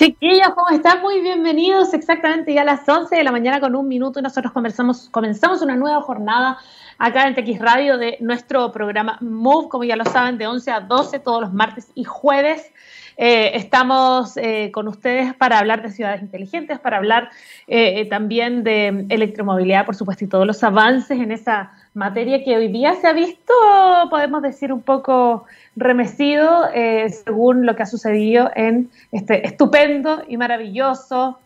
Chiquillos, ¿cómo están? Muy bienvenidos. Exactamente ya a las 11 de la mañana con un minuto y nosotros comenzamos, comenzamos una nueva jornada acá en TX Radio de nuestro programa Move, como ya lo saben, de 11 a 12 todos los martes y jueves. Eh, estamos eh, con ustedes para hablar de ciudades inteligentes, para hablar eh, también de electromovilidad, por supuesto, y todos los avances en esa materia que hoy día se ha visto, podemos decir, un poco remecido según lo que ha sucedido en este estupendo y maravilloso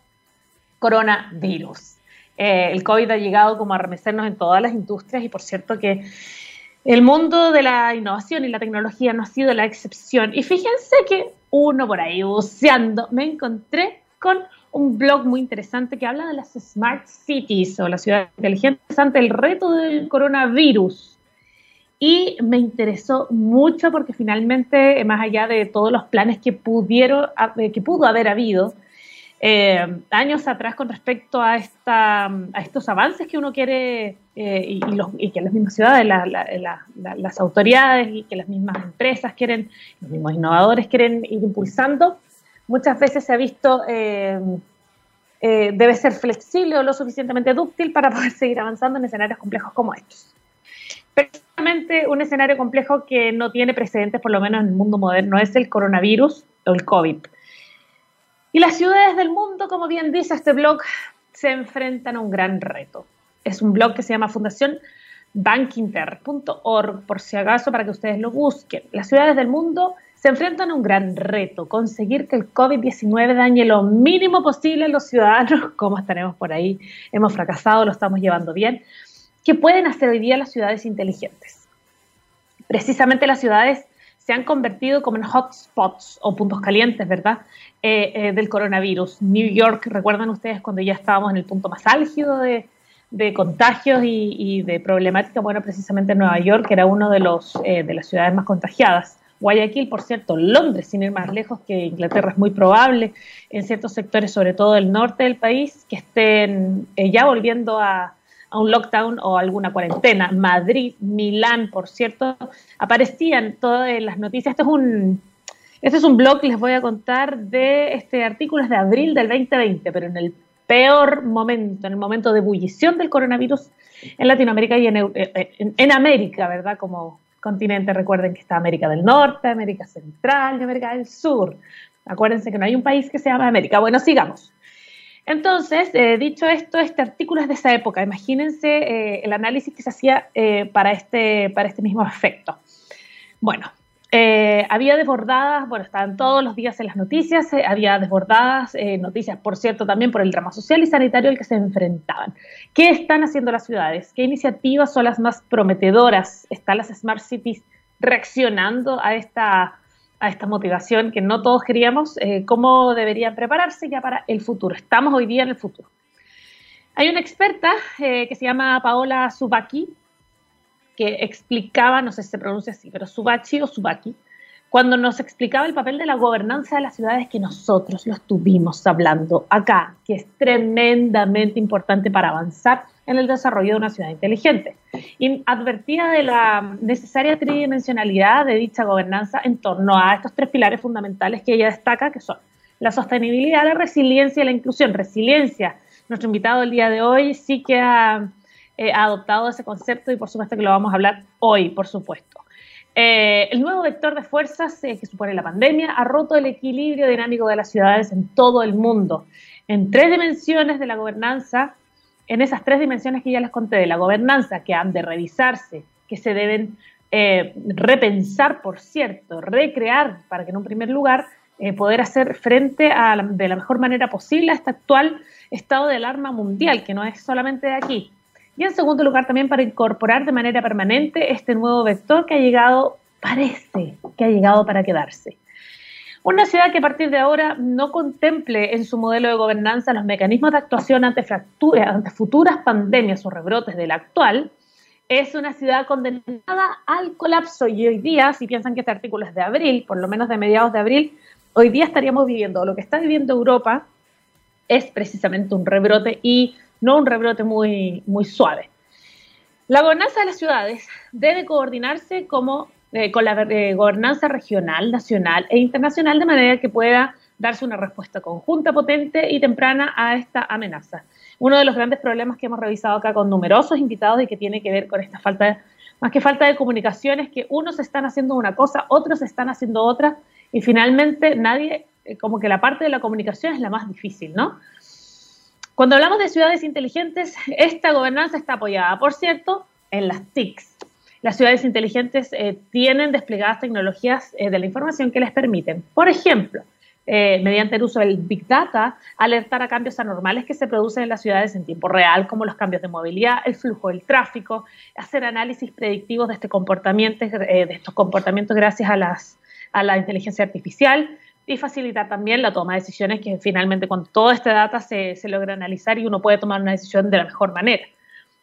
coronavirus. el COVID ha llegado como a remecernos en todas las industrias y por cierto que el mundo de la innovación y la tecnología no ha sido la excepción. Y fíjense que uno por ahí buceando me encontré con un blog muy interesante que habla de las smart cities o las ciudades inteligentes ante el reto del coronavirus. Y me interesó mucho porque finalmente, más allá de todos los planes que pudieron, que pudo haber habido, eh, años atrás con respecto a, esta, a estos avances que uno quiere eh, y, que las mismas ciudades, las autoridades y que las mismas empresas quieren, los mismos innovadores quieren ir impulsando, muchas veces se ha visto eh, debe ser flexible o lo suficientemente dúctil para poder seguir avanzando en escenarios complejos como estos. Precisamente un escenario complejo que no tiene precedentes, por lo menos en el mundo moderno, es el coronavirus o el COVID. Y las ciudades del mundo, como bien dice este blog, se enfrentan a un gran reto. Es un blog que se llama Fundación bankinter.org, por si acaso, para que ustedes lo busquen. Las ciudades del mundo se enfrentan a un gran reto, conseguir que el COVID-19 dañe lo mínimo posible a los ciudadanos, como estaremos por ahí, hemos fracasado, lo estamos llevando bien. ¿Qué pueden hacer hoy día las ciudades inteligentes? Precisamente las ciudades se han convertido como en hotspots o puntos calientes, ¿verdad? Eh, eh, del coronavirus. New York, recuerdan ustedes cuando ya estábamos en el punto más álgido de, contagios y, de problemática, bueno, precisamente Nueva York era uno de, los, eh, de las ciudades más contagiadas. Guayaquil, por cierto, Londres, sin ir más lejos que Inglaterra, es muy probable en ciertos sectores, sobre todo del norte del país, que estén ya volviendo a, un lockdown o alguna cuarentena. Madrid, Milán, por cierto, aparecían todas las noticias. Esto es un, este es un blog les voy a contar de este artículo de abril del 2020, pero en el peor momento, en el momento de ebullición del coronavirus en Latinoamérica y en, eh, en, en, América, ¿verdad? Como continente, recuerden que está América del Norte, América Central y América del Sur. Acuérdense que no hay un país que se llama América. Bueno, sigamos. Entonces, eh, dicho esto, este artículo es de esa época. Imagínense eh, el análisis que se hacía eh, para, este, para este mismo efecto. Bueno, había desbordadas, bueno, estaban todos los días en las noticias, había desbordadas noticias, por cierto, también por el drama social y sanitario al que se enfrentaban. ¿Qué están haciendo las ciudades? ¿Qué iniciativas son las más prometedoras? ¿Están las Smart Cities reaccionando a esta a esta motivación que no todos queríamos, eh, cómo deberían prepararse ya para el futuro. Estamos hoy día en el futuro. Hay una experta eh, que se llama Paola Subaki, que explicaba, no sé si se pronuncia así, pero Subachi o Subaki, cuando nos explicaba el papel de la gobernanza de las ciudades que nosotros lo estuvimos hablando acá, que es tremendamente importante para avanzar en el desarrollo de una ciudad inteligente. Y advertía de la necesaria tridimensionalidad de dicha gobernanza en torno a estos tres pilares fundamentales que ella destaca, que son la sostenibilidad, la resiliencia y la inclusión. Resiliencia, nuestro invitado el día de hoy sí que ha, eh, adoptado ese concepto y por supuesto que lo vamos a hablar hoy, por supuesto. Eh, el nuevo vector de fuerzas eh, que supone la pandemia ha roto el equilibrio dinámico de las ciudades en todo el mundo. En tres dimensiones de la gobernanza, en esas tres dimensiones que ya les conté de la gobernanza, que han de revisarse, que se deben eh, repensar, por cierto, recrear, para que en un primer lugar poder hacer frente a de la mejor manera posible a este actual estado de alarma mundial, que no es solamente de aquí, y en segundo lugar, también para incorporar de manera permanente este nuevo vector que ha llegado, parece que ha llegado para quedarse. Una ciudad que a partir de ahora no contemple en su modelo de gobernanza los mecanismos de actuación ante, fracturas, ante futuras pandemias o rebrotes de la actual, es una ciudad condenada al colapso. Y hoy día, si piensan que este artículo es de abril, por lo menos de mediados de abril, hoy día estaríamos viviendo lo que está viviendo Europa es precisamente un rebrote y no un rebrote muy, muy suave. La gobernanza de las ciudades debe coordinarse como, eh, con la eh, gobernanza regional, nacional e internacional de manera que pueda darse una respuesta conjunta, potente y temprana a esta amenaza. Uno de los grandes problemas que hemos revisado acá con numerosos invitados y que tiene que ver con esta falta de, más que falta de comunicación, es que unos están haciendo una cosa, otros están haciendo otra, y finalmente nadie, eh, como que la parte de la comunicación es la más difícil, ¿no? Cuando hablamos de ciudades inteligentes, esta gobernanza está apoyada, por cierto, en las TICs. Las ciudades inteligentes eh, tienen desplegadas tecnologías eh, de la información que les permiten, por ejemplo, eh, mediante el uso del Big Data, alertar a cambios anormales que se producen en las ciudades en tiempo real, como los cambios de movilidad, el flujo del tráfico, hacer análisis predictivos de, este estos comportamientos gracias a, a la inteligencia artificial, y facilitar también la toma de decisiones que finalmente con todo este data se, se logra analizar y uno puede tomar una decisión de la mejor manera.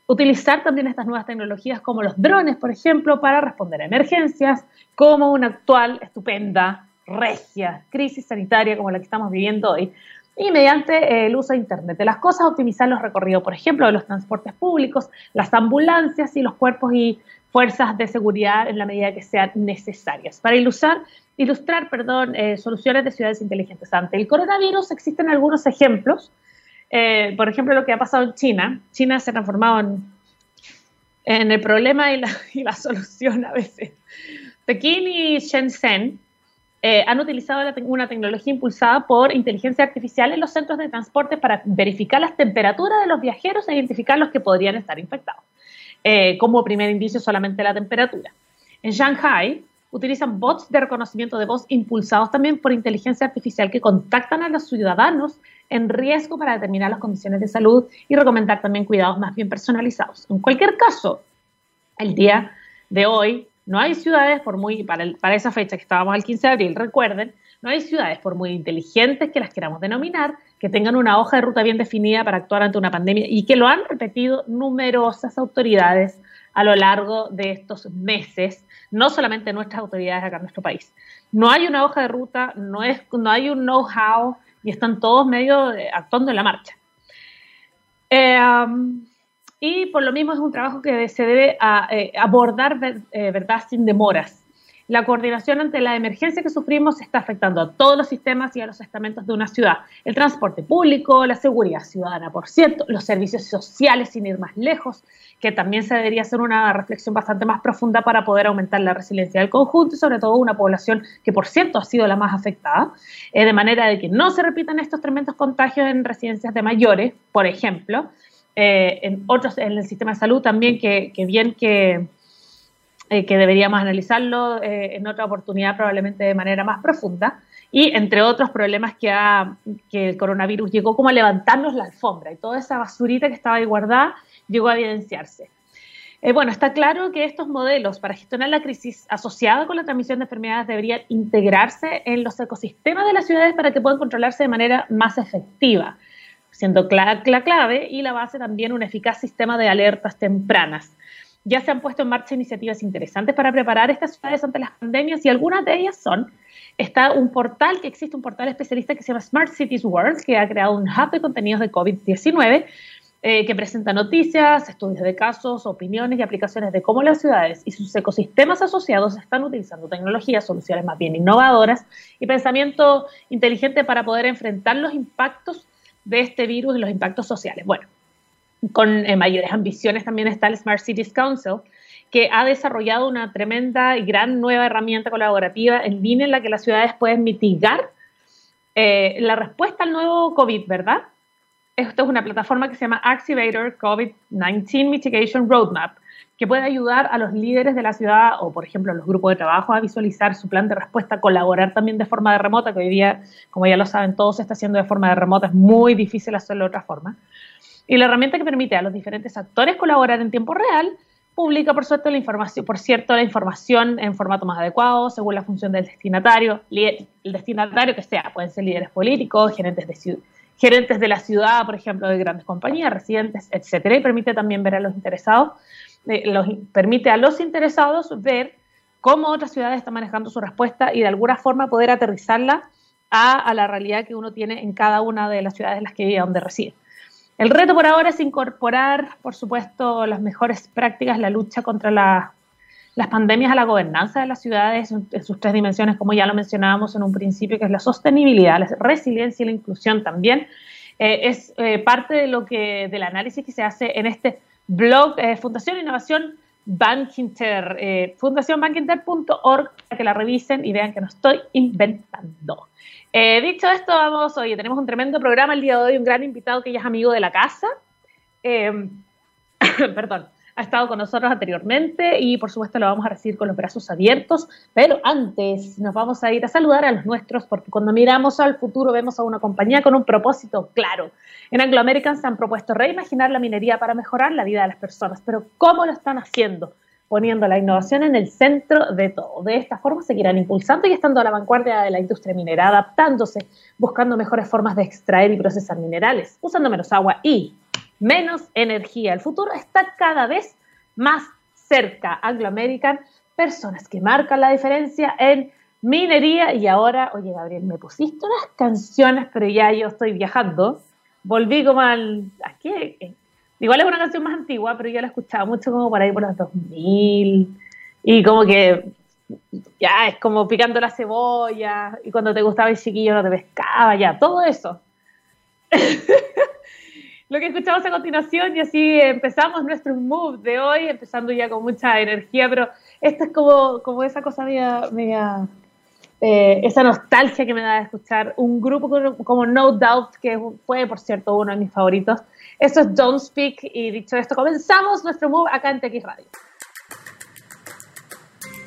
Utilizar también estas nuevas tecnologías como los drones, por ejemplo, para responder a emergencias, como una actual, estupenda, regia crisis sanitaria como la que estamos viviendo hoy, y mediante el uso de Internet de las cosas, optimizar los recorridos, por ejemplo, de los transportes públicos, las ambulancias y los cuerpos y fuerzas de seguridad en la medida que sean necesarias. Para ilustrar, ilustrar perdón, eh, soluciones de ciudades inteligentes ante el coronavirus, existen algunos ejemplos. Eh, por ejemplo, lo que ha pasado en China. China se ha transformado en, el problema y la, y la, solución a veces. Pekín y Shenzhen eh, han utilizado una tecnología impulsada por inteligencia artificial en los centros de transporte para verificar las temperaturas de los viajeros e identificar los que podrían estar infectados. Eh, como primer indicio solamente la temperatura. En Shanghai utilizan bots de reconocimiento de voz impulsados también por inteligencia artificial que contactan a los ciudadanos en riesgo para determinar las condiciones de salud y recomendar también cuidados más bien personalizados. En cualquier caso, el día de hoy no hay ciudades, por muy, para, esa fecha que estábamos al 15 de abril, recuerden, no hay ciudades, por muy inteligentes que las queramos denominar, que tengan una hoja de ruta bien definida para actuar ante una pandemia y que lo han repetido numerosas autoridades a lo largo de estos meses, no solamente nuestras autoridades acá en nuestro país. No hay una hoja de ruta, no, es, no hay un know-how y están todos medio eh, actuando en la marcha. Eh, y por lo mismo es un trabajo que se debe eh, abordar, ¿verdad?, sin demoras. La coordinación ante la emergencia que sufrimos está afectando a todos los sistemas y a los estamentos de una ciudad. El transporte público, la seguridad ciudadana, por cierto, los servicios sociales, sin ir más lejos, que también se debería hacer una reflexión bastante más profunda para poder aumentar la resiliencia del conjunto y sobre todo una población que, por cierto, ha sido la más afectada, eh, de manera de que no se repitan estos tremendos contagios en residencias de mayores, por ejemplo, eh, en otros, en el sistema de salud también, que, bien que, eh, que deberíamos analizarlo eh, en otra oportunidad, probablemente de manera más profunda, y entre otros problemas que, el coronavirus llegó como a levantarnos la alfombra y toda esa basurita que estaba ahí guardada llegó a evidenciarse. bueno, está claro que estos modelos para gestionar la crisis asociada con la transmisión de enfermedades deberían integrarse en los ecosistemas de las ciudades para que puedan controlarse de manera más efectiva siendo la, clave y la base también un eficaz sistema de alertas tempranas. Ya se han puesto en marcha iniciativas interesantes para preparar estas ciudades ante las pandemias y algunas de ellas son, está un portal, que existe un portal especialista que se llama Smart Cities World, que ha creado un hub de contenidos de COVID-19 eh, que presenta noticias, estudios de casos, opiniones y aplicaciones de cómo las ciudades y sus ecosistemas asociados están utilizando tecnologías, soluciones más bien innovadoras y pensamiento inteligente para poder enfrentar los impactos de este virus y los impactos sociales. Bueno, con eh, mayores ambiciones también está el Smart Cities Council, que ha desarrollado una tremenda y gran nueva herramienta colaborativa en línea en la que las ciudades pueden mitigar eh, la respuesta al nuevo COVID, ¿verdad? Esto es una plataforma que se llama Activator COVID-19 Mitigation Roadmap, que puede ayudar a los líderes de la ciudad o, por ejemplo, a los grupos de trabajo a visualizar su plan de respuesta, colaborar también de forma de remota, que hoy día, como ya lo saben, todo se está haciendo de forma de remota, es muy difícil hacerlo de otra forma. Y la herramienta que permite a los diferentes actores colaborar en tiempo real publica, por cierto, la información, por cierto, la información en formato más adecuado, según la función del destinatario, el destinatario que sea, pueden ser líderes políticos, gerentes de gerentes de la ciudad, por ejemplo, de grandes compañías, residentes, etcétera, y permite también ver a los interesados eh, permite a los interesados ver cómo otras ciudades están manejando su respuesta y de alguna forma poder aterrizarla a, la realidad que uno tiene en cada una de las ciudades en las que vive, donde reside. El reto por ahora es incorporar, por supuesto, las mejores prácticas, la lucha contra la, las pandemias a la gobernanza de las ciudades en sus tres dimensiones, como ya lo mencionábamos en un principio, que es la sostenibilidad, la resiliencia y la inclusión también. Eh, es eh, parte de lo que del análisis que se hace en este blog eh, Fundación Innovación Bankinter, eh, fundacionbankinter.org, para que la revisen y vean que no estoy inventando. Dicho esto, vamos, oye, tenemos un tremendo programa el día de hoy, un gran invitado que ya es amigo de la casa. perdón ha estado con nosotros anteriormente y por supuesto lo vamos a recibir con los brazos abiertos, pero antes nos vamos a ir a saludar a los nuestros porque cuando miramos al futuro vemos a una compañía con un propósito claro. En Anglo American se han propuesto reimaginar la minería para mejorar la vida de las personas, pero ¿cómo lo están haciendo? Poniendo la innovación en el centro de todo. De esta forma seguirán impulsando y estando a la vanguardia de la industria minera, adaptándose, buscando mejores formas de extraer y procesar minerales, usando menos agua y menos energía. El futuro está cada vez más cerca. Anglo American, personas que marcan la diferencia en minería. Y ahora, oye Gabriel, me pusiste unas canciones, pero ya yo estoy viajando. Volví como al... Aquí, igual es una canción más antigua, pero yo la escuchaba mucho como por ahí por los 2000. Y como que ya es como picando la cebolla. Y cuando te gustaba el chiquillo no te pescaba, ya, todo eso. lo que escuchamos a continuación y así empezamos nuestro move de hoy, empezando ya con mucha energía, pero esto es como, como esa cosa media, eh, esa nostalgia que me da de escuchar un grupo como, No Doubt, que fue, por cierto, uno de mis favoritos. Esto es Don't Speak y dicho esto, comenzamos nuestro move acá en TX Radio.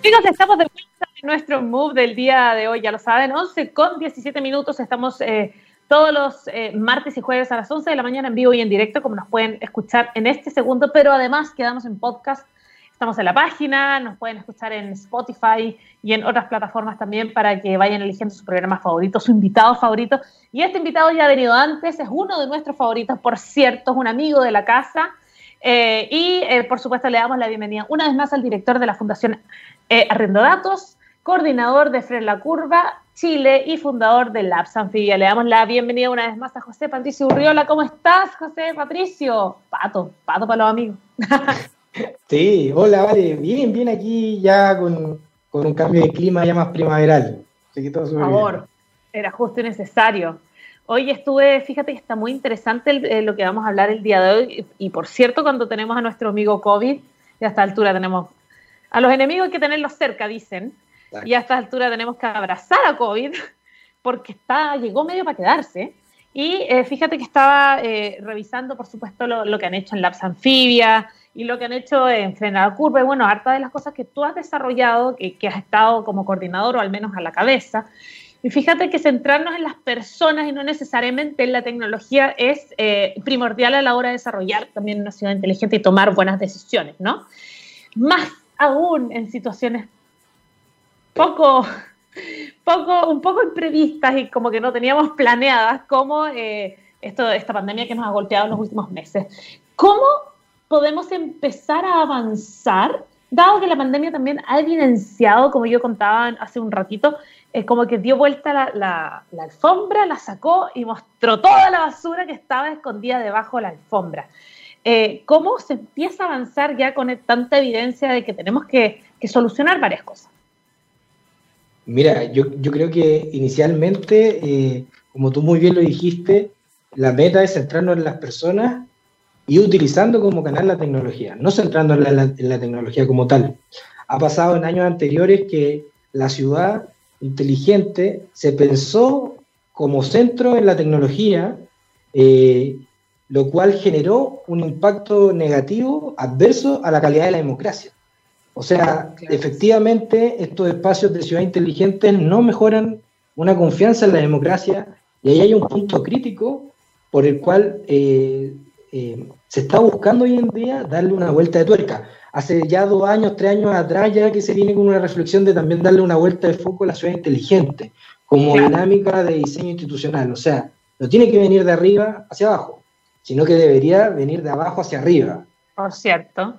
Chicos, estamos de vuelta en nuestro move del día de hoy, ya lo saben, 11 con 17 minutos, estamos... Eh, todos los eh, martes y jueves a las 11 de la mañana en vivo y en directo, como nos pueden escuchar en este segundo, pero además quedamos en podcast. Estamos en la página, nos pueden escuchar en Spotify y en otras plataformas también para que vayan eligiendo su programa favorito, su invitado favorito. Y este invitado ya ha venido antes, es uno de nuestros favoritos, por cierto, es un amigo de la casa. Eh, y eh, por supuesto le damos la bienvenida una vez más al director de la Fundación Arrendo Datos, coordinador de Fren La Curva Chile y fundador de Labs Anfibia. Le damos la bienvenida una vez más a José Patricio Urriola. ¿Cómo estás, José Patricio? Pato, pato para los amigos. sí, hola, vale. Bien, bien aquí ya con, un cambio de clima ya más primaveral. Por favor, era justo y necesario. Hoy estuve, fíjate que está muy interesante eh, lo que vamos a hablar el día de hoy. Y por cierto, cuando tenemos a nuestro amigo COVID, y a esta altura tenemos a los enemigos hay que tenerlos cerca, dicen. Y a esta altura tenemos que abrazar a COVID porque está, llegó medio para quedarse. Y eh, fíjate que estaba eh, revisando, por supuesto, lo, que han hecho en Labs Anfibia y lo que han hecho en Frenar Curva. Y bueno, harta de las cosas que tú has desarrollado, que, has estado como coordinador o al menos a la cabeza. Y fíjate que centrarnos en las personas y no necesariamente en la tecnología es eh, primordial a la hora de desarrollar también una ciudad inteligente y tomar buenas decisiones, ¿no? Más aún en situaciones poco, poco, un poco imprevistas y como que no teníamos planeadas como eh, esto, esta pandemia que nos ha golpeado en los últimos meses. ¿Cómo podemos empezar a avanzar, dado que la pandemia también ha evidenciado, como yo contaba hace un ratito, eh, como que dio vuelta la, alfombra, la sacó y mostró toda la basura que estaba escondida debajo de la alfombra. Eh, ¿Cómo se empieza a avanzar ya con tanta evidencia de que tenemos que, que solucionar varias cosas? Mira, yo, creo que inicialmente, eh, como tú muy bien lo dijiste, la meta es centrarnos en las personas y utilizando como canal la tecnología, no centrándonos en la, tecnología como tal. Ha pasado en años anteriores que la ciudad inteligente se pensó como centro en la tecnología, eh, lo cual generó un impacto negativo, adverso a la calidad de la democracia. O sea, efectivamente, estos espacios de ciudad inteligente no mejoran una confianza en la democracia y ahí hay un punto crítico por el cual eh, eh, se está buscando hoy en día darle una vuelta de tuerca. Hace ya dos años, tres años atrás, ya que se viene con una reflexión de también darle una vuelta de foco a la ciudad inteligente como dinámica de diseño institucional. O sea, no tiene que venir de arriba hacia abajo, sino que debería venir de abajo hacia arriba. Por cierto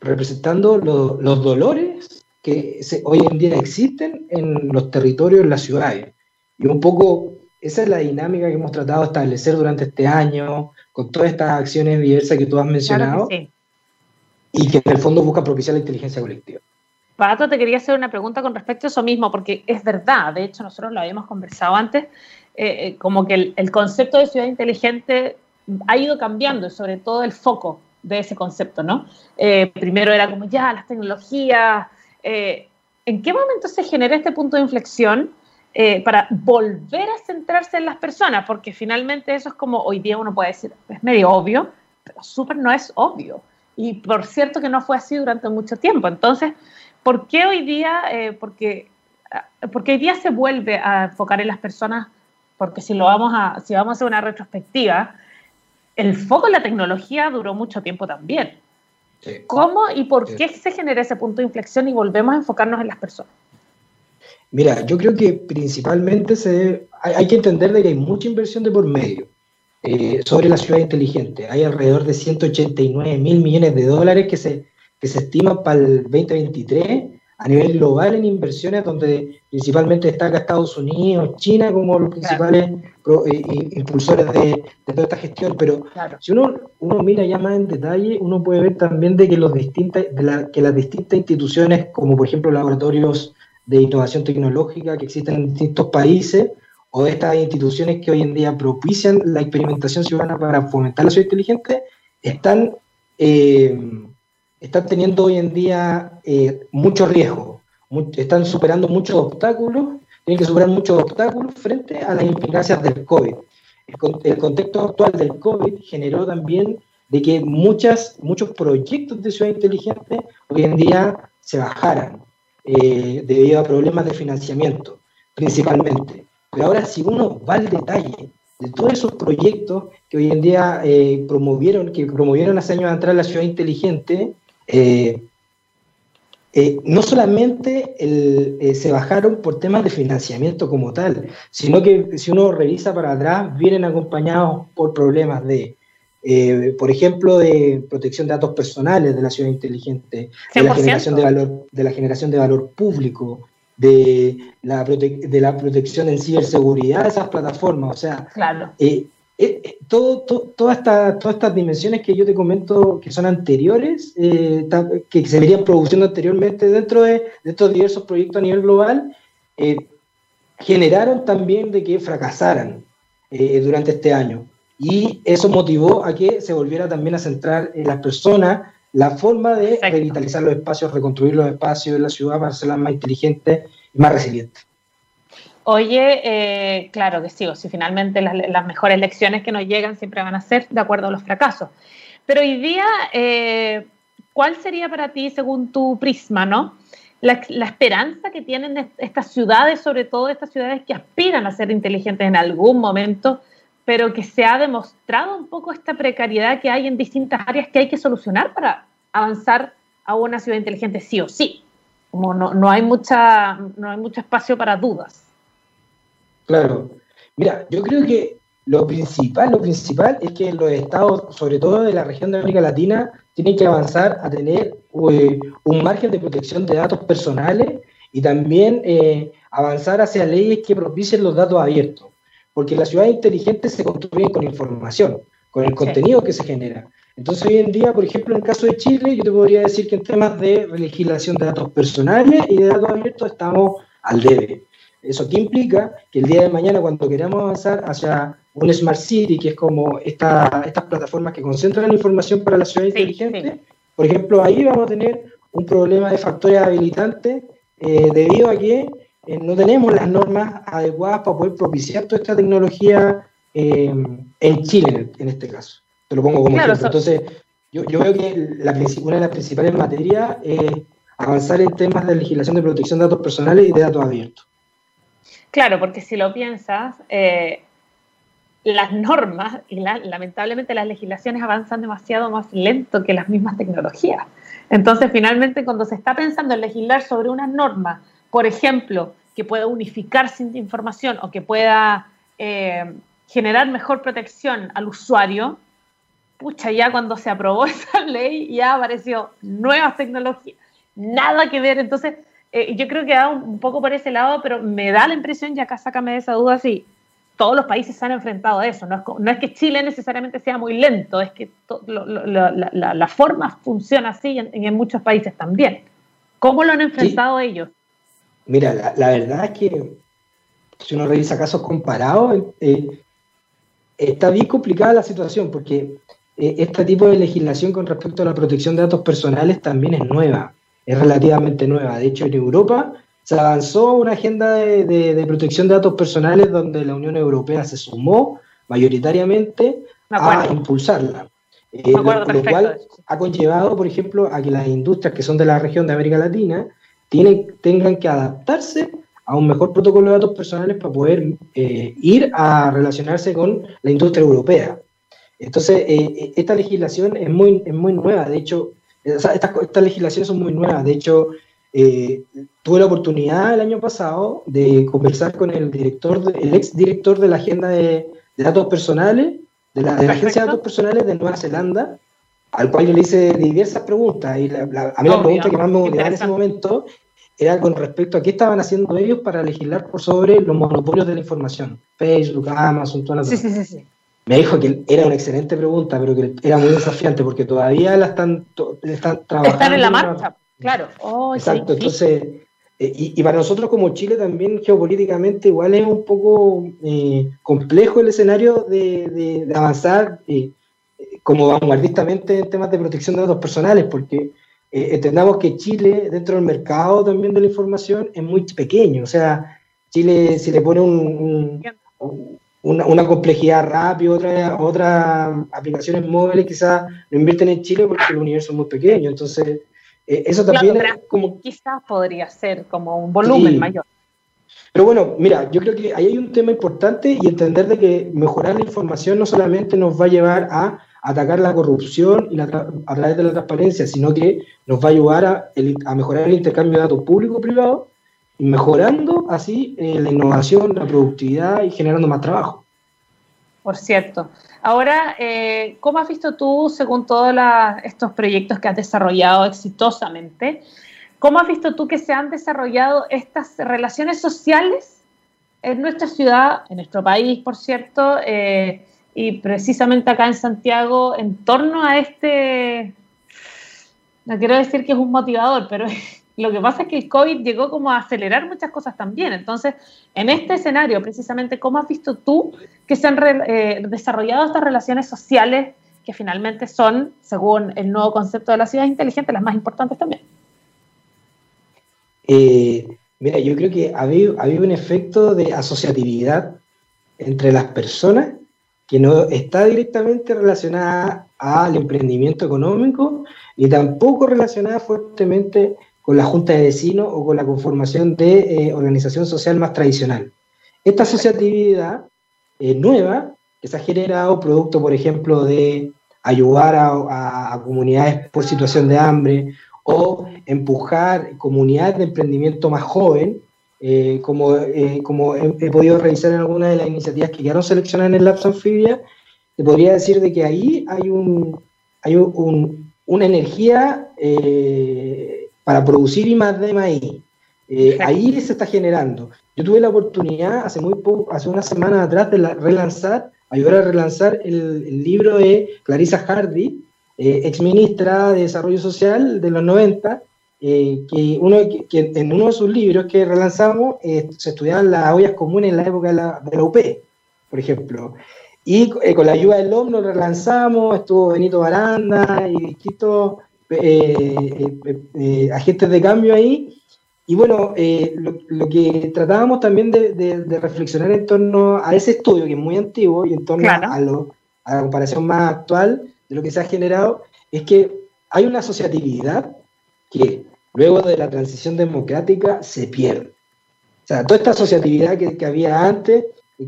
representando los dolores que hoy en día existen en los territorios, en las ciudades. Y un poco esa es la dinámica que hemos tratado de establecer durante este año, con todas estas acciones diversas que tú has mencionado, y que en el fondo busca propiciar la inteligencia colectiva. Pato, te quería hacer una pregunta con respecto a eso mismo, porque es verdad, de hecho nosotros lo habíamos conversado antes, eh, eh, como que el, concepto de ciudad inteligente ha ido cambiando, sobre todo el foco de ese concepto, ¿no? Eh, primero era como ya las tecnologías. ¿En qué momento se genera este punto de inflexión para volver a centrarse en las personas? Porque finalmente eso es como hoy día uno puede decir, es medio obvio, pero súper no es obvio. Y por cierto que no fue así durante mucho tiempo. Entonces, ¿por qué hoy día, porque, porque hoy día se vuelve a enfocar en las personas porque si lo vamos a, si vamos a hacer una retrospectiva, el foco en la tecnología duró mucho tiempo también. ¿Cómo y por qué se genera ese punto de inflexión y volvemos a enfocarnos en las personas? Mira, yo creo que principalmente se, hay, que entender de que hay mucha inversión de por medio eh, sobre la ciudad inteligente. Hay alrededor de 189 mil millones de dólares que se, que se estiman para el 2023 a nivel global en inversiones, donde principalmente destaca Estados Unidos, China como los principales eh, impulsores de, toda esta gestión. Pero si uno, uno mira ya más en detalle, uno puede ver también de que, los distintas, que las distintas instituciones, como por ejemplo laboratorios de innovación tecnológica que existen en distintos países, o de estas instituciones que hoy en día propician la experimentación ciudadana para fomentar la ciudad inteligente, están... Eh, están teniendo hoy en día eh, muchos riesgos, están superando muchos obstáculos, tienen que superar muchos obstáculos frente a las implicancias del COVID. El, contexto actual del COVID generó también de que muchas, muchos proyectos de ciudad inteligente hoy en día se bajaran eh, debido a problemas de financiamiento, principalmente. Pero ahora si uno va al detalle de todos esos proyectos que hoy en día eh, promovieron, que promovieron hace años atrás la ciudad inteligente, eh, no solamente se bajaron por temas de financiamiento como tal, sino que si uno revisa para atrás, vienen acompañados por problemas de, por ejemplo, de protección de datos personales de la ciudad inteligente, de la, generación de, valor, de la generación de valor público, de la, de la protección en ciberseguridad de esas plataformas. O sea, claro. Eh, eh, todo, todas estas dimensiones que yo te comento que son anteriores, eh, que se venían produciendo anteriormente dentro de, estos diversos proyectos a nivel global, generaron también de que fracasaran durante este año. Y eso motivó a que se volviera también a centrar en las personas la forma de revitalizar los espacios, reconstruir los espacios de la ciudad para hacerlas más inteligentes y más resilientes. Oye, eh, claro que sí, o si finalmente las, mejores lecciones que nos llegan siempre van a ser de acuerdo a los fracasos. Pero hoy día, eh, ¿cuál sería para ti, según tu prisma, no? La, esperanza que tienen estas ciudades, sobre todo estas ciudades que aspiran a ser inteligentes en algún momento, pero que se ha demostrado un poco esta precariedad que hay en distintas áreas que hay que solucionar para avanzar a una ciudad inteligente sí o sí. Como no, no, hay, mucha, no hay mucho espacio para dudas. Claro. Mira, yo creo que lo principal, lo principal es que los estados, sobre todo de la región de América Latina, tienen que avanzar a tener eh, un margen de protección de datos personales y también eh, avanzar hacia leyes que propicien los datos abiertos. Porque las ciudades inteligentes se construyen con información, con el contenido que se genera. Entonces, hoy en día, por ejemplo, en el caso de Chile, yo te podría decir que en temas de legislación de datos personales y de datos abiertos estamos al debe. ¿Eso qué implica? Que el día de mañana, cuando queramos avanzar hacia un Smart City, que es como esta, estas plataformas que concentran la información para la ciudad inteligente, por ejemplo, ahí vamos a tener un problema de factores habilitantes eh, debido a que eh, no tenemos las normas adecuadas para poder propiciar toda esta tecnología eh, en Chile, en, este caso. Te lo pongo como ejemplo. Entonces, yo, yo, veo que la, una de las principales materias es avanzar en temas de legislación de protección de datos personales y de datos abiertos. Claro, porque si lo piensas, eh, las normas y lamentablemente las legislaciones avanzan demasiado más lento que las mismas tecnologías. Entonces, finalmente, cuando se está pensando en legislar sobre una norma, por ejemplo, que pueda unificar sin información o que pueda eh, generar mejor protección al usuario, pucha, ya cuando se aprobó esa ley ya apareció nuevas tecnologías, nada que ver. Entonces, eh, yo creo que va un, poco por ese lado, pero me da la impresión, ya acá sácame de esa duda, si todos los países se han enfrentado a eso. No es, no es que Chile necesariamente sea muy lento, es que la, forma funciona así en, en, muchos países también. ¿Cómo lo han enfrentado ellos? Mira, la, verdad es que si uno revisa casos comparados, eh, está bien complicada la situación porque eh, este tipo de legislación con respecto a la protección de datos personales también es nueva, es relativamente nueva. De hecho, en Europa se avanzó una agenda de, protección de datos personales donde la Unión Europea se sumó mayoritariamente a impulsarla. Eh, lo, cual ha conllevado, por ejemplo, a que las industrias que son de la región de América Latina tienen, tengan que adaptarse a un mejor protocolo de datos personales para poder eh, ir a relacionarse con la industria europea. Entonces, eh, esta legislación es muy, es muy nueva, de hecho, estas, estas legislaciones son muy nuevas, de hecho, eh, tuve la oportunidad el año pasado de conversar con el director, el ex director de la agenda de, datos personales, de la, agencia de datos personales de Nueva Zelanda, al cual yo le hice diversas preguntas. Y a mí la pregunta que más me motivaba en ese momento era con respecto a qué estaban haciendo ellos para legislar por sobre los monopolios de la información. Facebook, Amazon, todas las sí, Me dijo que era una excelente pregunta, pero que era muy desafiante porque todavía la están, están trabajando. Están en la marcha. Claro. Oh, Exacto, entonces, eh, y, para nosotros como Chile también geopolíticamente igual es un poco eh, complejo el escenario de, avanzar eh, como vanguardistamente en temas de protección de datos personales, porque entendamos que Chile dentro del mercado también de la información es muy pequeño, o sea, Chile si le pone un, una, complejidad rápida, otras otra aplicaciones móviles quizás lo invierten en Chile porque el universo es muy pequeño, entonces eh, eso también como... Quizás podría ser como un volumen mayor. Pero bueno, mira, yo creo que ahí hay un tema importante y entender de que mejorar la información no solamente nos va a llevar a atacar la corrupción y a través de la transparencia, sino que nos va a ayudar a, a mejorar el intercambio de datos público-privado, mejorando así eh, la innovación, la productividad y generando más trabajo. Por cierto. Ahora, eh, ¿cómo has visto tú, según todos estos proyectos que has desarrollado exitosamente, cómo has visto tú que se han desarrollado estas relaciones sociales en nuestra ciudad, en nuestro país, por cierto, eh, y precisamente acá en Santiago, en torno a este, no quiero decir que es un motivador, pero lo que pasa es que el COVID llegó como a acelerar muchas cosas también. Entonces, en este escenario, precisamente, ¿cómo has visto tú que se han eh, desarrollado estas relaciones sociales que finalmente son, según el nuevo concepto de la ciudad inteligente, las más importantes también? Eh, mira, yo creo que ha habido, un efecto de asociatividad entre las personas que no está directamente relacionada al emprendimiento económico y tampoco relacionada fuertemente con la junta de vecinos o con la conformación de eh, organización social más tradicional. Esta asociatividad eh, nueva que se ha generado producto, por ejemplo, de ayudar a, comunidades por situación de hambre o empujar comunidades de emprendimiento más joven, eh, como, como he, podido revisar en algunas de las iniciativas que quedaron seleccionadas en el Labs Amphibia, te podría decir de que ahí hay, un, hay un, una energía para producir I más D más eh, ahí se está generando. Yo tuve la oportunidad hace muy poco, hace una semana atrás de relanzar, ayudar a relanzar el, libro de Clarissa Hardy, eh, ex ministra de Desarrollo Social de los 90, eh, que, uno, que, en uno de sus libros que relanzamos se estudiaban las ollas comunes en la época de la, de la UP, por ejemplo. Y con la ayuda del OM lo relanzamos, estuvo Benito Baranda y distintos eh, eh, eh, agentes de cambio ahí. Y bueno, lo, que tratábamos también de, reflexionar en torno a ese estudio, que es muy antiguo, y en torno a, lo, a la comparación más actual de lo que se ha generado, es que hay una asociatividad que luego de la transición democrática se pierde. O sea, toda esta asociatividad que, había antes,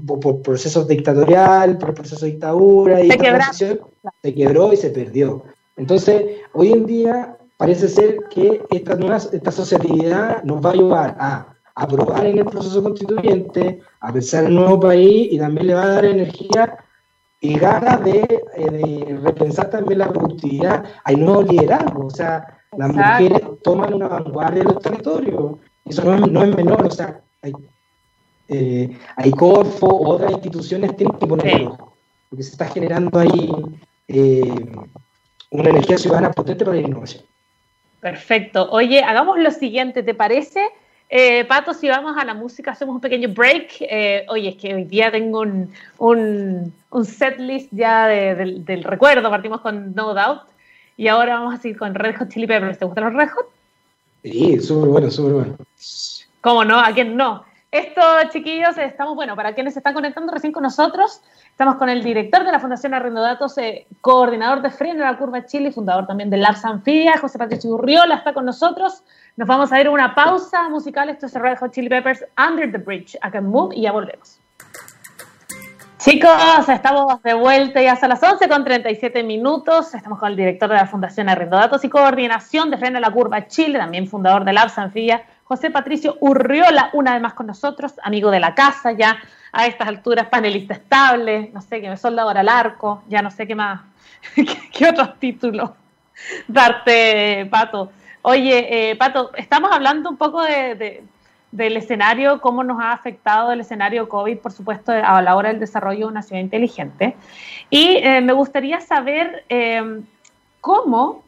por, procesos dictatoriales, por procesos de dictadura y se, se quebró y se perdió. Entonces, hoy en día parece ser que esta, nueva, esta asociatividad nos va a ayudar a aprobar en el proceso constituyente, a pensar en el nuevo país y también le va a dar energía y ganas de, eh, repensar también la productividad. Hay nuevos liderazgos, o sea, las mujeres toman una vanguardia en los territorios. Eso no es, no es menor, o sea, hay, eh, hay Corfo, otras instituciones tienen que ponerlo, porque se está generando ahí eh, una energía ciudadana potente para la innovación. Perfecto. Oye, hagamos lo siguiente, ¿te parece? Eh, Pato, si vamos a la música, hacemos un pequeño break. Eh, oye, es que hoy día tengo un, un, un set list ya del recuerdo. Partimos con No Doubt y ahora vamos a seguir con Red Hot Chili Peppers. ¿Te gustan los Red Hot? Sí, súper bueno, súper bueno. ¿Cómo no? ¿A quién no? Esto, chiquillos, estamos, bueno, para quienes se están conectando recién con nosotros, estamos con el director de la Fundación Arrendo Datos, eh, coordinador de Freno de la Curva Chile, fundador también de Lab Sanfía, José Patricio Urriola está con nosotros. Nos vamos a ir a una pausa musical. Esto es Red Hot Chili Peppers Under the Bridge. I can move y ya volvemos. Chicos, estamos de vuelta ya hasta las 11 con 37 minutos. Estamos con el director de la Fundación Arrendo Datos y Coordinación de Freno a la Curva Chile, también fundador de Lab Sanfía, José Patricio Urriola, una vez más con nosotros, amigo de la casa, ya a estas alturas panelista estable, no sé, que me soldador al arco, ya no sé qué más, qué, otros títulos darte, Pato. Oye, eh, Pato, estamos hablando un poco de, del escenario, cómo nos ha afectado el escenario COVID, por supuesto, a la hora del desarrollo de una ciudad inteligente. Y eh, me gustaría saber eh, cómo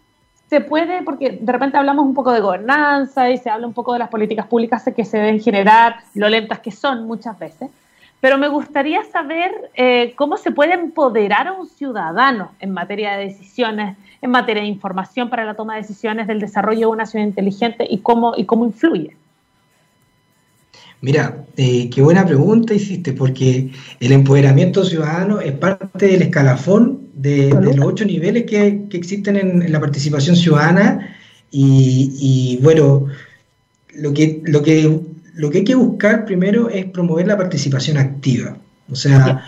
se puede, porque de repente hablamos un poco de gobernanza y se habla un poco de las políticas públicas que se deben generar, lo lentas que son muchas veces, pero me gustaría saber cómo se puede empoderar a un ciudadano en materia de decisiones en materia de información para la toma de decisiones del desarrollo de una ciudad inteligente y cómo, y cómo influye? Mira, eh, qué buena pregunta hiciste, porque el empoderamiento ciudadano es parte del escalafón de, los ocho niveles que, existen en, la participación ciudadana. Y, bueno, lo que, lo, que, lo que hay que buscar primero es promover la participación activa, o sea,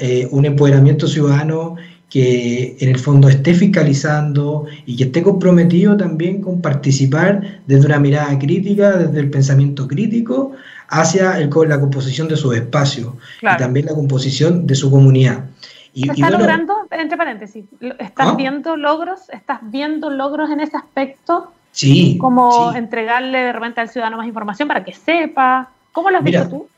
eh, un empoderamiento ciudadano que en el fondo esté fiscalizando y que esté comprometido también con participar desde una mirada crítica, desde el pensamiento crítico, hacia el, la composición de su espacio y también la composición de su comunidad. Y, ¿Estás logrando, entre paréntesis, estás ¿Ah? viendo logros, estás viendo logros en ese aspecto? Sí. Como entregarle de repente al ciudadano más información para que sepa. ¿Cómo lo has visto tú?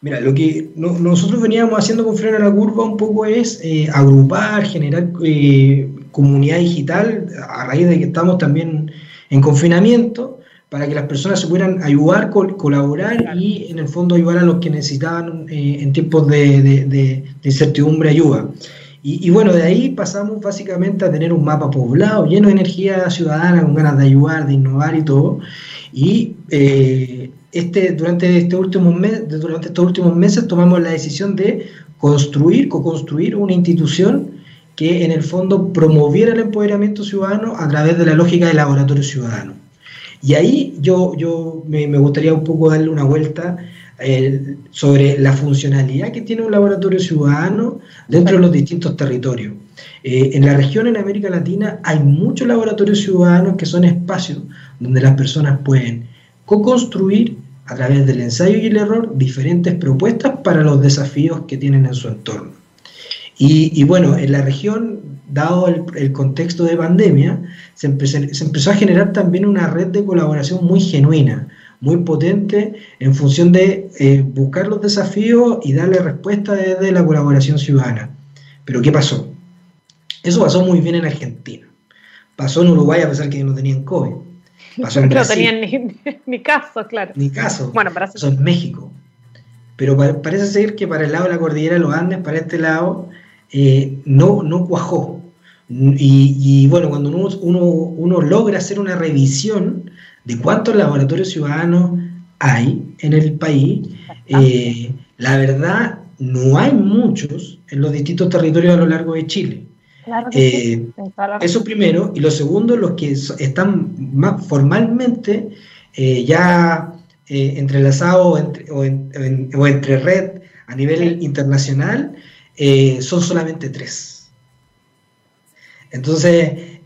Mira, lo que nosotros veníamos haciendo con Freno a la Curva un poco es eh, agrupar, generar eh, comunidad digital a raíz de que estamos también en confinamiento para que las personas se puedan ayudar, colaborar y en el fondo ayudar a los que necesitaban eh, en tiempos de, incertidumbre ayuda. Y, bueno, de ahí pasamos básicamente a tener un mapa poblado, lleno de energía ciudadana, con ganas de ayudar, de innovar y todo. Y este, durante, este último mes, durante estos últimos meses tomamos la decisión de construir, co-construir una institución que en el fondo promoviera el empoderamiento ciudadano a través de la lógica del laboratorio ciudadano. Y ahí yo, yo me, gustaría un poco darle una vuelta eh, sobre la funcionalidad que tiene un laboratorio ciudadano dentro de los distintos territorios. Eh, en la región, en América Latina, hay muchos laboratorios ciudadanos que son espacios donde las personas pueden co-construir a través del ensayo y el error diferentes propuestas para los desafíos que tienen en su entorno. Y, bueno, en la región, dado el, contexto de pandemia, se, empezó a generar también una red de colaboración muy genuina, muy potente en función de eh, buscar los desafíos y darle respuesta desde la colaboración ciudadana. Pero ¿qué pasó? Eso pasó muy bien en Argentina. Pasó en Uruguay a pesar que no tenían COVID. no tenían ni, caso, claro. Ni caso. Bueno, para eso en México. Pero parece ser que para el lado de la cordillera de los Andes, para este lado, eh, no, no cuajó. Y, bueno, cuando uno, uno, logra hacer una revisión de cuántos laboratorios ciudadanos hay en el país, eh, la verdad no hay muchos en los distintos territorios a lo largo de Chile. Eh, eso primero, y lo segundo, los que están más formalmente eh, ya eh, entrelazados o entre, red a nivel internacional, son solamente tres. Entonces,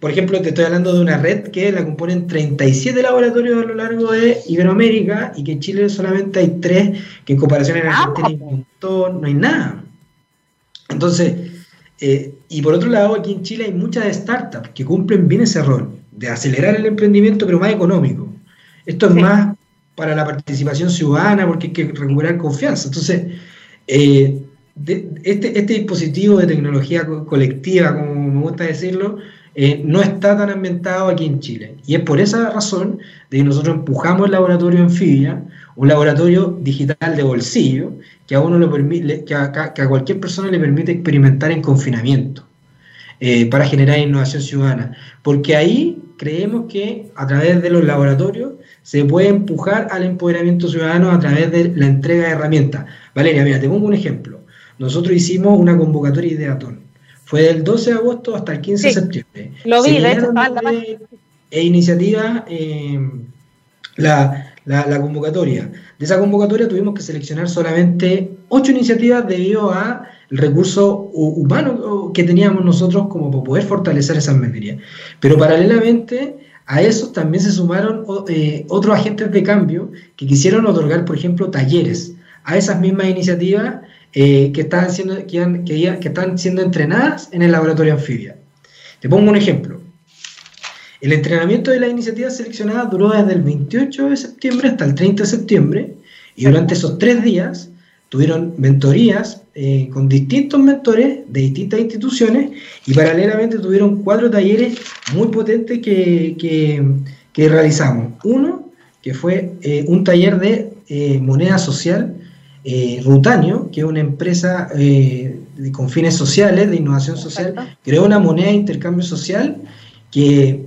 por ejemplo, te estoy hablando de una red que la componen 37 laboratorios a lo largo de Iberoamérica y que en Chile solamente hay tres, que en comparación en Argentina hay un montón, no hay nada. Entonces, eh, y por otro lado, aquí en Chile hay muchas startups que cumplen bien ese rol de acelerar el emprendimiento, pero más económico. Esto es más para la participación ciudadana porque hay que recuperar confianza. Entonces, eh, este, este, dispositivo de tecnología colectiva, como me gusta decirlo, eh, no está tan ambientado aquí en Chile. Y es por esa razón de que nosotros empujamos el laboratorio Anfibia, un laboratorio digital de bolsillo, que a uno lo permite, que a, cualquier persona le permite experimentar en confinamiento eh, para generar innovación ciudadana. Porque ahí creemos que a través de los laboratorios se puede empujar al empoderamiento ciudadano a través de la entrega de herramientas. Valeria, mira, te pongo un ejemplo. Nosotros hicimos una convocatoria Ideatón fue del 12 de agosto hasta el 15 de septiembre. Lo vi, de hecho, e iniciativa eh, la, convocatoria. De esa convocatoria tuvimos que seleccionar solamente ocho iniciativas debido a el recurso humano que teníamos nosotros como para poder fortalecer esas materias. Pero paralelamente a eso también se sumaron eh, otros agentes de cambio que quisieron otorgar, por ejemplo, talleres a esas mismas iniciativas eh, que, están siendo, que, están siendo entrenadas en el laboratorio anfibia. Te pongo un ejemplo. El entrenamiento de la iniciativa seleccionada duró desde el 28 de septiembre hasta el 30 de septiembre y durante esos tres días tuvieron mentorías eh, con distintos mentores de distintas instituciones y paralelamente tuvieron cuatro talleres muy potentes que, que, realizamos. Uno, que fue eh, un taller de moneda social eh, Rutanio, que es una empresa eh, con fines sociales, de innovación social, creó una moneda de intercambio social que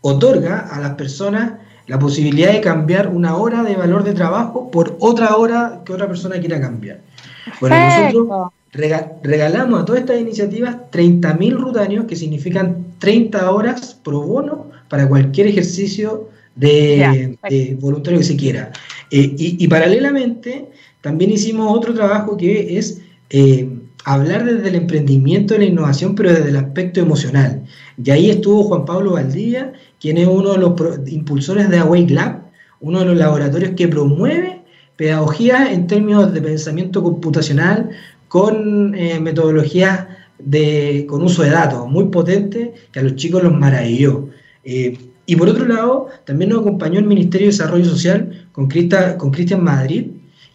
otorga a las personas la posibilidad de cambiar una hora de valor de trabajo por otra hora que otra persona quiera cambiar. Bueno, nosotros regalamos a todas estas iniciativas 30.000 rutanios, que significan 30 horas pro bono para cualquier ejercicio de, voluntario que se quiera. Eh, y, paralelamente, también hicimos otro trabajo que es eh, hablar desde el emprendimiento y la innovación, pero desde el aspecto emocional. Y ahí estuvo Juan Pablo Valdivia, quien es uno de los impulsores de Awake Lab, uno de los laboratorios que promueve pedagogía en términos de pensamiento computacional con eh, metodologías de, con uso de datos muy potente que a los chicos los maravilló. Eh, y por otro lado, también nos acompañó el Ministerio de Desarrollo Social con Cristian Madrid,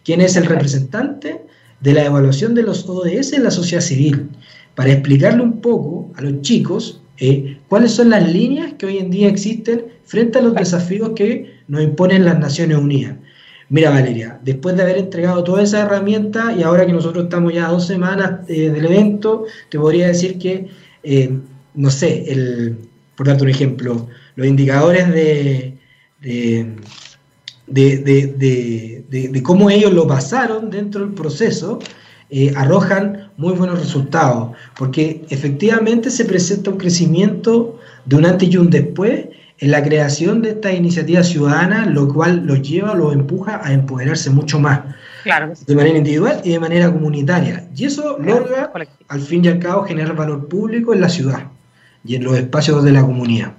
quien es el representante de la evaluación de los ODS en la sociedad civil, para explicarle un poco a los chicos eh, cuáles son las líneas que hoy en día existen frente a los desafíos que nos imponen las Naciones Unidas. Mira, Valeria, después de haber entregado toda esa herramienta y ahora que nosotros estamos ya dos semanas eh, del evento, te podría decir que, eh, no sé, el, por darte un ejemplo, los indicadores de, cómo ellos lo pasaron dentro del proceso, eh, arrojan muy buenos resultados, porque efectivamente se presenta un crecimiento de un antes y un después en la creación de estas iniciativas ciudadanas, lo cual los lleva, los empuja a empoderarse mucho más, de manera individual y de manera comunitaria. Y eso logra, al fin y al cabo, generar valor público en la ciudad y en los espacios de la comunidad.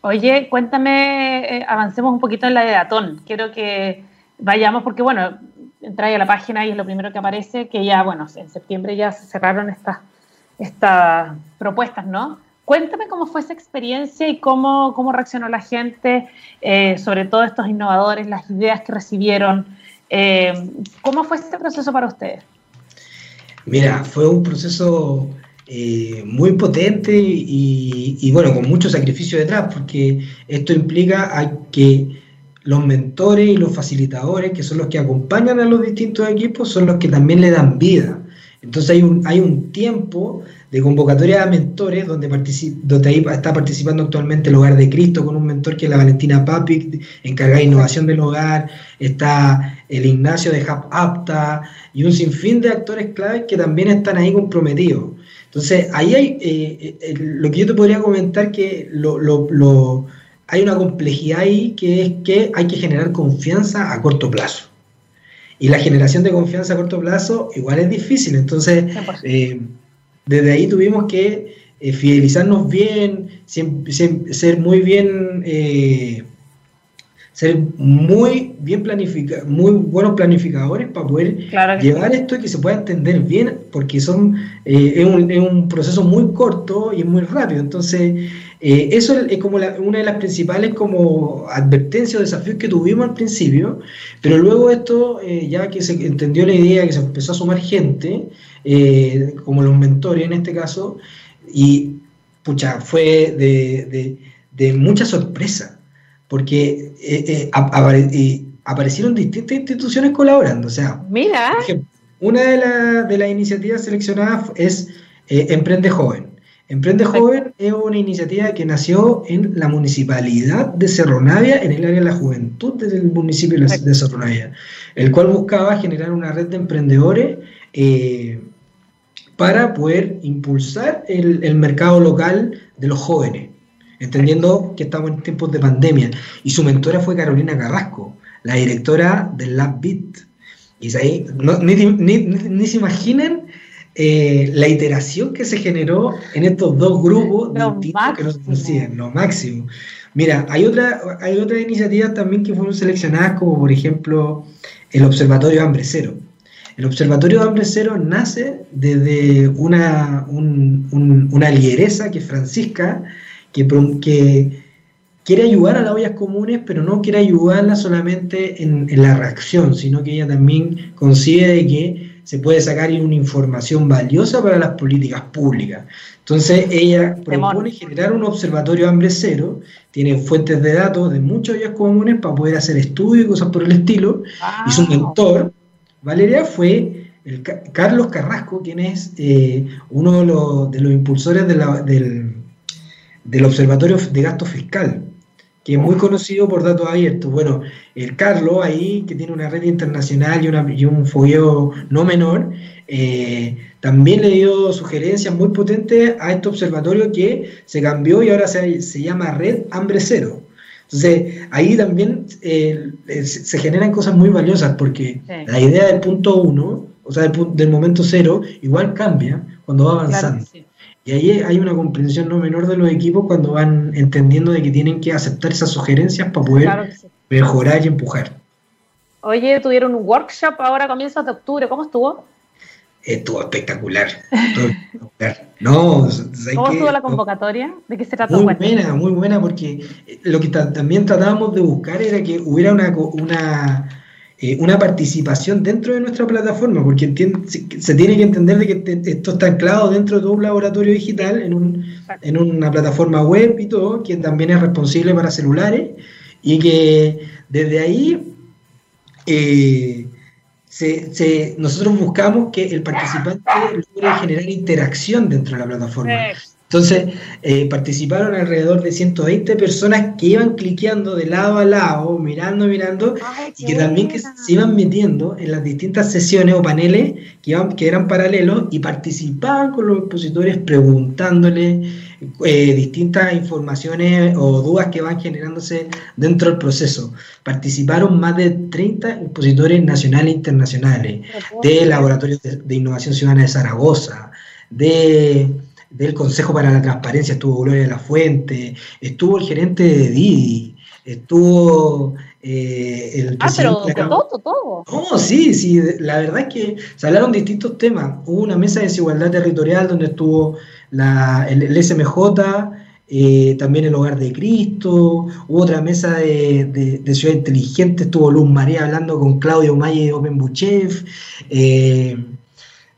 Oye, cuéntame, eh, avancemos un poquito en la de Datón. Quiero que vayamos, porque bueno, entráis a la página y es lo primero que aparece, que ya, bueno, en septiembre ya se cerraron estas, estas propuestas, ¿no? Cuéntame cómo fue esa experiencia y cómo, cómo reaccionó la gente, eh, sobre todo estos innovadores, las ideas que recibieron. Eh, ¿Cómo fue este proceso para ustedes? Mira, fue un proceso eh, muy potente y, bueno, con mucho sacrificio detrás, porque esto implica a que los mentores y los facilitadores, que son los que acompañan a los distintos equipos, son los que también le dan vida. Entonces hay un, hay un tiempo de convocatoria a mentores donde, donde ahí está participando actualmente el Hogar de Cristo con un mentor que es la Valentina Papic, encargada de innovación del hogar, está el Ignacio de Hub Apta y un sinfín de actores claves que también están ahí comprometidos. Entonces, ahí hay, eh, eh, lo que yo te podría comentar que lo, hay una complejidad ahí que es que hay que generar confianza a corto plazo. Y la generación de confianza a corto plazo igual es difícil. Entonces, eh, desde ahí tuvimos que fidelizarnos bien, ser muy bien ser muy bien planificados, muy buenos planificadores para poder llevar esto y que se pueda entender bien, porque son eh, es, un, proceso muy corto y muy rápido. Entonces, eh, eso es como una de las principales como advertencias o desafíos que tuvimos al principio, pero luego esto, eh, ya que se entendió la idea, que se empezó a sumar gente, como los mentores en este caso, y pucha, fue de, mucha sorpresa, porque eh, eh, aparecieron distintas instituciones colaborando. O sea, mira, una de, de las iniciativas seleccionadas es Emprende Joven. Emprende Joven es una iniciativa que nació en la municipalidad de Cerro Navia, en el área de la juventud del municipio de Cerro Navia, el cual buscaba generar una red de emprendedores eh, para poder impulsar el, mercado local de los jóvenes, entendiendo que estamos en tiempos de pandemia. Y su mentora fue Carolina Carrasco, la directora del LabBit. Y ahí, ni, se imaginan eh, la iteración que se generó en estos dos grupos distintos que nos conocían, lo máximo. Mira, hay otra, hay otras iniciativas también que fueron seleccionadas, como por ejemplo el Observatorio Hambre Cero. El Observatorio Hambre Cero nace desde una, una lideresa que es Francisca, que, que quiere ayudar a las ollas comunes, pero no quiere ayudarla solamente en, en, la reacción, sino que ella también concibe de que se puede sacar una información valiosa para las políticas públicas. Entonces ella propone generar un observatorio hambre cero, tiene fuentes de datos de muchos días comunes para poder hacer estudios y cosas por el estilo, y su mentor, Valeria, fue el Carlos Carrasco, quien es eh, uno de los, impulsores del, del Observatorio de Gasto Fiscal que es muy conocido por datos abiertos. Bueno, el Carlos ahí, que tiene una red internacional y, un fogueo no menor, eh, también le dio sugerencias muy potentes a este observatorio que se cambió y ahora se, llama Red Hambre Cero. Entonces, ahí también eh, se, generan cosas muy valiosas porque la idea del punto uno, o sea, del, momento cero, igual cambia cuando va avanzando. Y ahí hay una comprensión no menor de los equipos cuando van entendiendo de que tienen que aceptar esas sugerencias para poder mejorar y empujar. Oye, tuvieron un workshop ahora a comienzos de octubre, ¿cómo estuvo? Estuvo espectacular. No, ¿Cómo estuvo la convocatoria? ¿De qué se trató? Muy buena, muy buena, porque lo que también tratábamos de buscar era que hubiera una, una eh, una participación dentro de nuestra plataforma, porque se, tiene que entender de que esto está anclado dentro de un laboratorio digital, en, un, en una plataforma web y todo, que también es responsable para celulares, y que desde ahí eh, nosotros buscamos que el participante logre generar interacción dentro de la plataforma. Entonces, eh, participaron alrededor de 120 personas que iban cliqueando de lado a lado, mirando, mirando, y que también que se iban metiendo en las distintas sesiones o paneles que, iban, que eran paralelos y participaban con los expositores preguntándoles eh, distintas informaciones o dudas que van generándose dentro del proceso. Participaron más de 30 expositores nacionales e internacionales, de laboratorios de Innovación Ciudadana de Zaragoza, de del Consejo para la Transparencia estuvo Gloria de la Fuente, estuvo el gerente de Didi, estuvo eh, el Ah, pero todo, todo. No, sí, sí, la verdad es que se hablaron distintos temas. Hubo una mesa de desigualdad territorial donde estuvo el, SMJ, eh, también el Hogar de Cristo, hubo otra mesa de, Ciudad Inteligente, estuvo Luz María hablando con Claudio Maye de Open eh,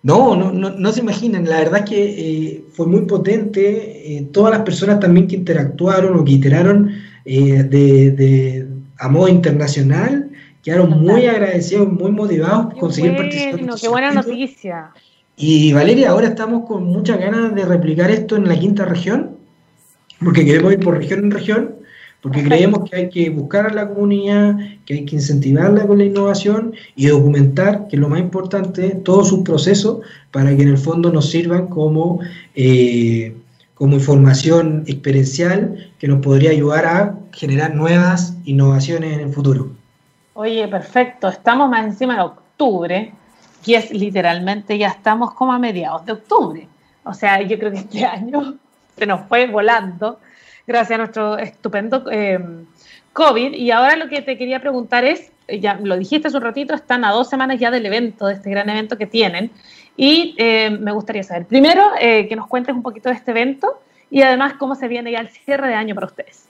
no, no, no, no, se imaginan, la verdad es que eh, fue muy potente, eh, todas las personas también que interactuaron o que iteraron eh, de, a modo internacional, quedaron muy agradecidos, muy motivados por conseguir participar. Qué buena noticia. Y Valeria, ahora estamos con muchas ganas de replicar esto en la quinta región, porque queremos ir por región en región, porque creemos que hay que buscar a la comunidad, que hay que incentivarla con la innovación y documentar, que es lo más importante, todos sus procesos para que en el fondo nos sirvan como, eh, como información experiencial que nos podría ayudar a generar nuevas innovaciones en el futuro. Oye, perfecto, estamos más encima de octubre, y es literalmente ya estamos como a mediados de octubre. O sea, yo creo que este año se nos fue volando gracias a nuestro estupendo eh, COVID. Y ahora lo que te quería preguntar es, ya lo dijiste hace un ratito, están a dos semanas ya del evento, de este gran evento que tienen. Y eh, me gustaría saber, primero, eh, que nos cuentes un poquito de este evento y además cómo se viene ya el cierre de año para ustedes.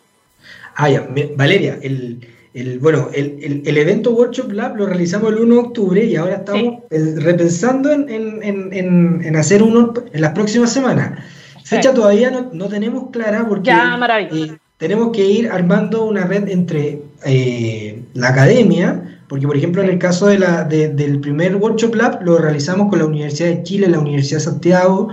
Ah, ya, Valeria, el, el bueno, el, el, evento Workshop Lab lo realizamos el 1 de octubre y ahora estamos repensando en, en, en, en, hacer uno en las próximas semanas Fecha todavía no, tenemos clara porque eh, tenemos que ir armando una red entre eh, la academia, porque por ejemplo en el caso de la, del primer Workshop Lab lo realizamos con la Universidad de Chile, la Universidad de Santiago,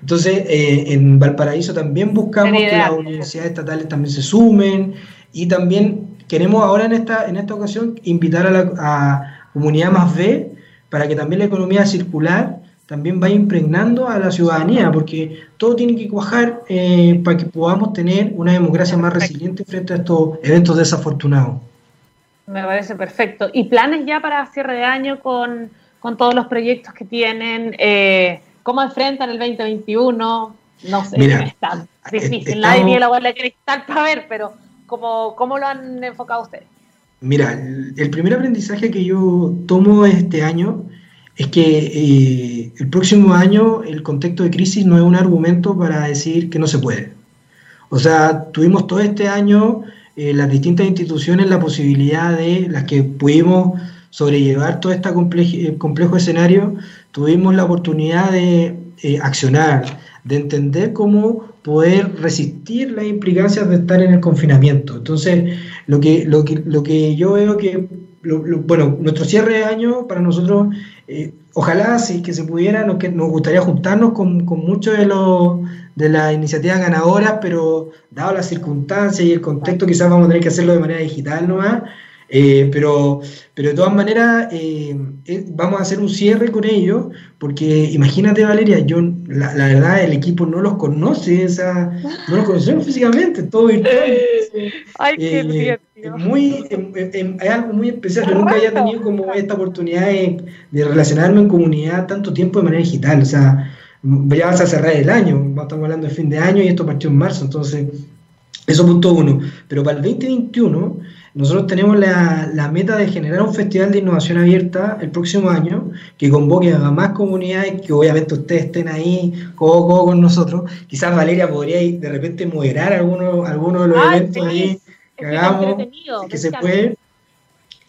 entonces eh, en Valparaíso también buscamos que las universidades estatales también se sumen. Y también queremos ahora en esta, en esta ocasión invitar a la a comunidad más B para que también la economía circular también vaya impregnando a la ciudadanía, porque todo tiene que cuajar eh, para que podamos tener una democracia más resiliente frente a estos eventos desafortunados. Me parece perfecto. ¿Y planes ya para cierre de año con, todos los proyectos que tienen? Eh, ¿Cómo enfrentan el 2021? No sé, está difícil. Nadie tiene la bola de cristal para ver, pero ¿cómo, ¿cómo lo han enfocado ustedes? Mira, el primer aprendizaje que yo tomo este año es que eh, el próximo año el contexto de crisis no es un argumento para decir que no se puede. O sea, tuvimos todo este año eh, las distintas instituciones la posibilidad de las que pudimos sobrellevar todo este eh, complejo escenario, tuvimos la oportunidad de accionar, de entender cómo poder resistir las implicancias de estar en el confinamiento. Entonces, lo que, lo que, lo que yo veo que, bueno, nuestro cierre de año para nosotros eh, ojalá sí que se pudiera, nos, que, nos gustaría juntarnos con, con muchos de los de las iniciativas ganadoras, pero dado las circunstancias y el contexto, quizás vamos a tener que hacerlo de manera digital nomás. Eh, pero, pero de todas maneras, eh, vamos a hacer un cierre con ellos, porque imagínate, Valeria, yo, la, verdad, el equipo no los conoce, esa, no los conocemos físicamente, todo virtual. Ay, qué muy, em, em, em, es algo muy especial. Yo nunca había tenido como esta oportunidad de, relacionarme en comunidad tanto tiempo de manera digital. O sea, ya vas a cerrar el año, estamos hablando de fin de año y esto partió en marzo, entonces, eso punto uno. Pero para el 2021, nosotros tenemos la, la, meta de generar un festival de innovación abierta el próximo año que convoque a más comunidades, que obviamente ustedes estén ahí codo, con nosotros. Quizás Valeria podría de repente moderar algunos, algunos de los eventos ahí que hagamos, que se puede.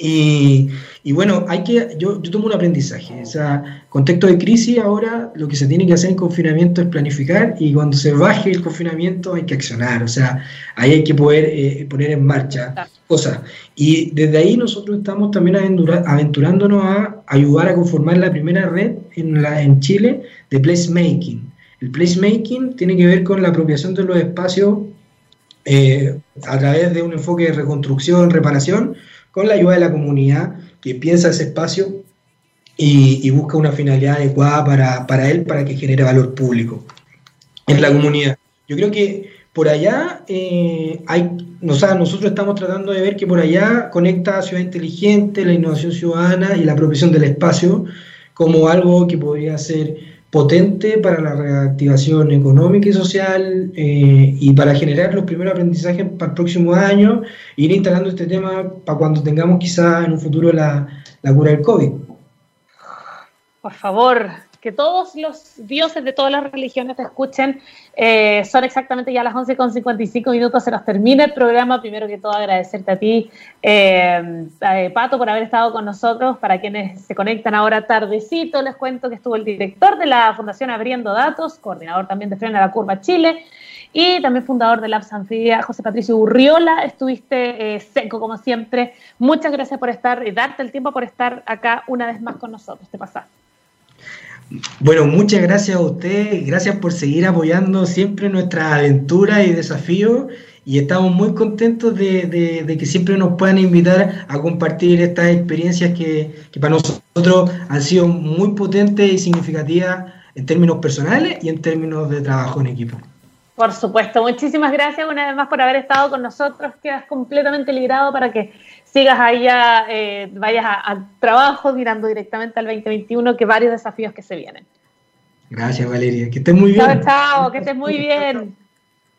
Y, y, bueno, hay que, yo, yo tomo un aprendizaje. O sea, contexto de crisis ahora lo que se tiene que hacer en confinamiento es planificar y cuando se baje el confinamiento hay que accionar. O sea, ahí hay que poder eh, poner en marcha cosas. Y desde ahí nosotros estamos también aventurándonos a ayudar a conformar la primera red en, la, en Chile de placemaking. El placemaking tiene que ver con la apropiación de los espacios eh, a través de un enfoque de reconstrucción, reparación, con la ayuda de la comunidad que piensa ese espacio y, busca una finalidad adecuada para, para, él, para que genere valor público en la comunidad. Yo creo que por allá eh, hay, o sea, nosotros estamos tratando de ver que por allá conecta Ciudad Inteligente, la innovación ciudadana y la apropiación del espacio como algo que podría ser potente para la reactivación económica y social eh, y para generar los primeros aprendizajes para el próximo año, ir instalando este tema para cuando tengamos quizá en un futuro la, la cura del COVID. Por favor, que todos los dioses de todas las religiones te escuchen. Eh, son exactamente ya las 11.55 minutos, se nos termina el programa. Primero que todo, agradecerte a ti, eh, eh, Pato, por haber estado con nosotros. Para quienes se conectan ahora tardecito, les cuento que estuvo el director de la Fundación Abriendo Datos, coordinador también de Frena la Curva Chile, y también fundador de Labs Anfibia, José Patricio Urriola. Estuviste seco como siempre. Muchas gracias por estar y darte el tiempo por estar acá una vez más con nosotros. Te pasaste. Bueno, muchas gracias a usted, gracias por seguir apoyando siempre nuestra aventura y desafíos y estamos muy contentos de, que siempre nos puedan invitar a compartir estas experiencias que, para nosotros han sido muy potentes y significativas en términos personales y en términos de trabajo en equipo. Por supuesto, muchísimas gracias una vez más por haber estado con nosotros. Quedas completamente librado para que sigas allá, eh, vayas a, trabajo mirando directamente al 2021, que varios desafíos que se vienen. Gracias, Valeria. Que estés muy bien. Chao, chao, que estés muy bien.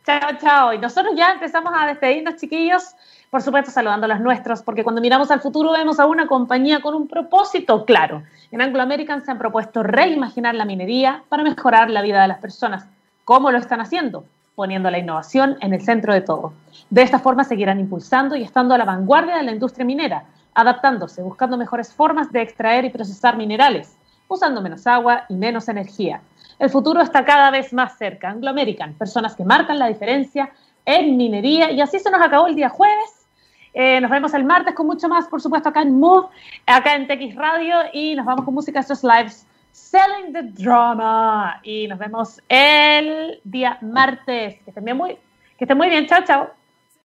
Chao, chao. Y nosotros ya empezamos a despedirnos, chiquillos. Por supuesto, saludando a los nuestros, porque cuando miramos al futuro vemos a una compañía con un propósito claro. En Anglo American se han propuesto reimaginar la minería para mejorar la vida de las personas. ¿Cómo lo están haciendo? Poniendo la innovación en el centro de todo. De esta forma seguirán impulsando y estando a la vanguardia de la industria minera, adaptándose, buscando mejores formas de extraer y procesar minerales, usando menos agua y menos energía. El futuro está cada vez más cerca. Anglo American, personas que marcan la diferencia en minería. Y así se nos acabó el día jueves. Eh, nos vemos el martes con mucho más, por supuesto, acá en Move, acá en TX Radio. Y nos vamos con música. Estos lives Selling the Drama. Y nos vemos el día martes. Que estén bien muy, que estén muy bien. Chao, chao.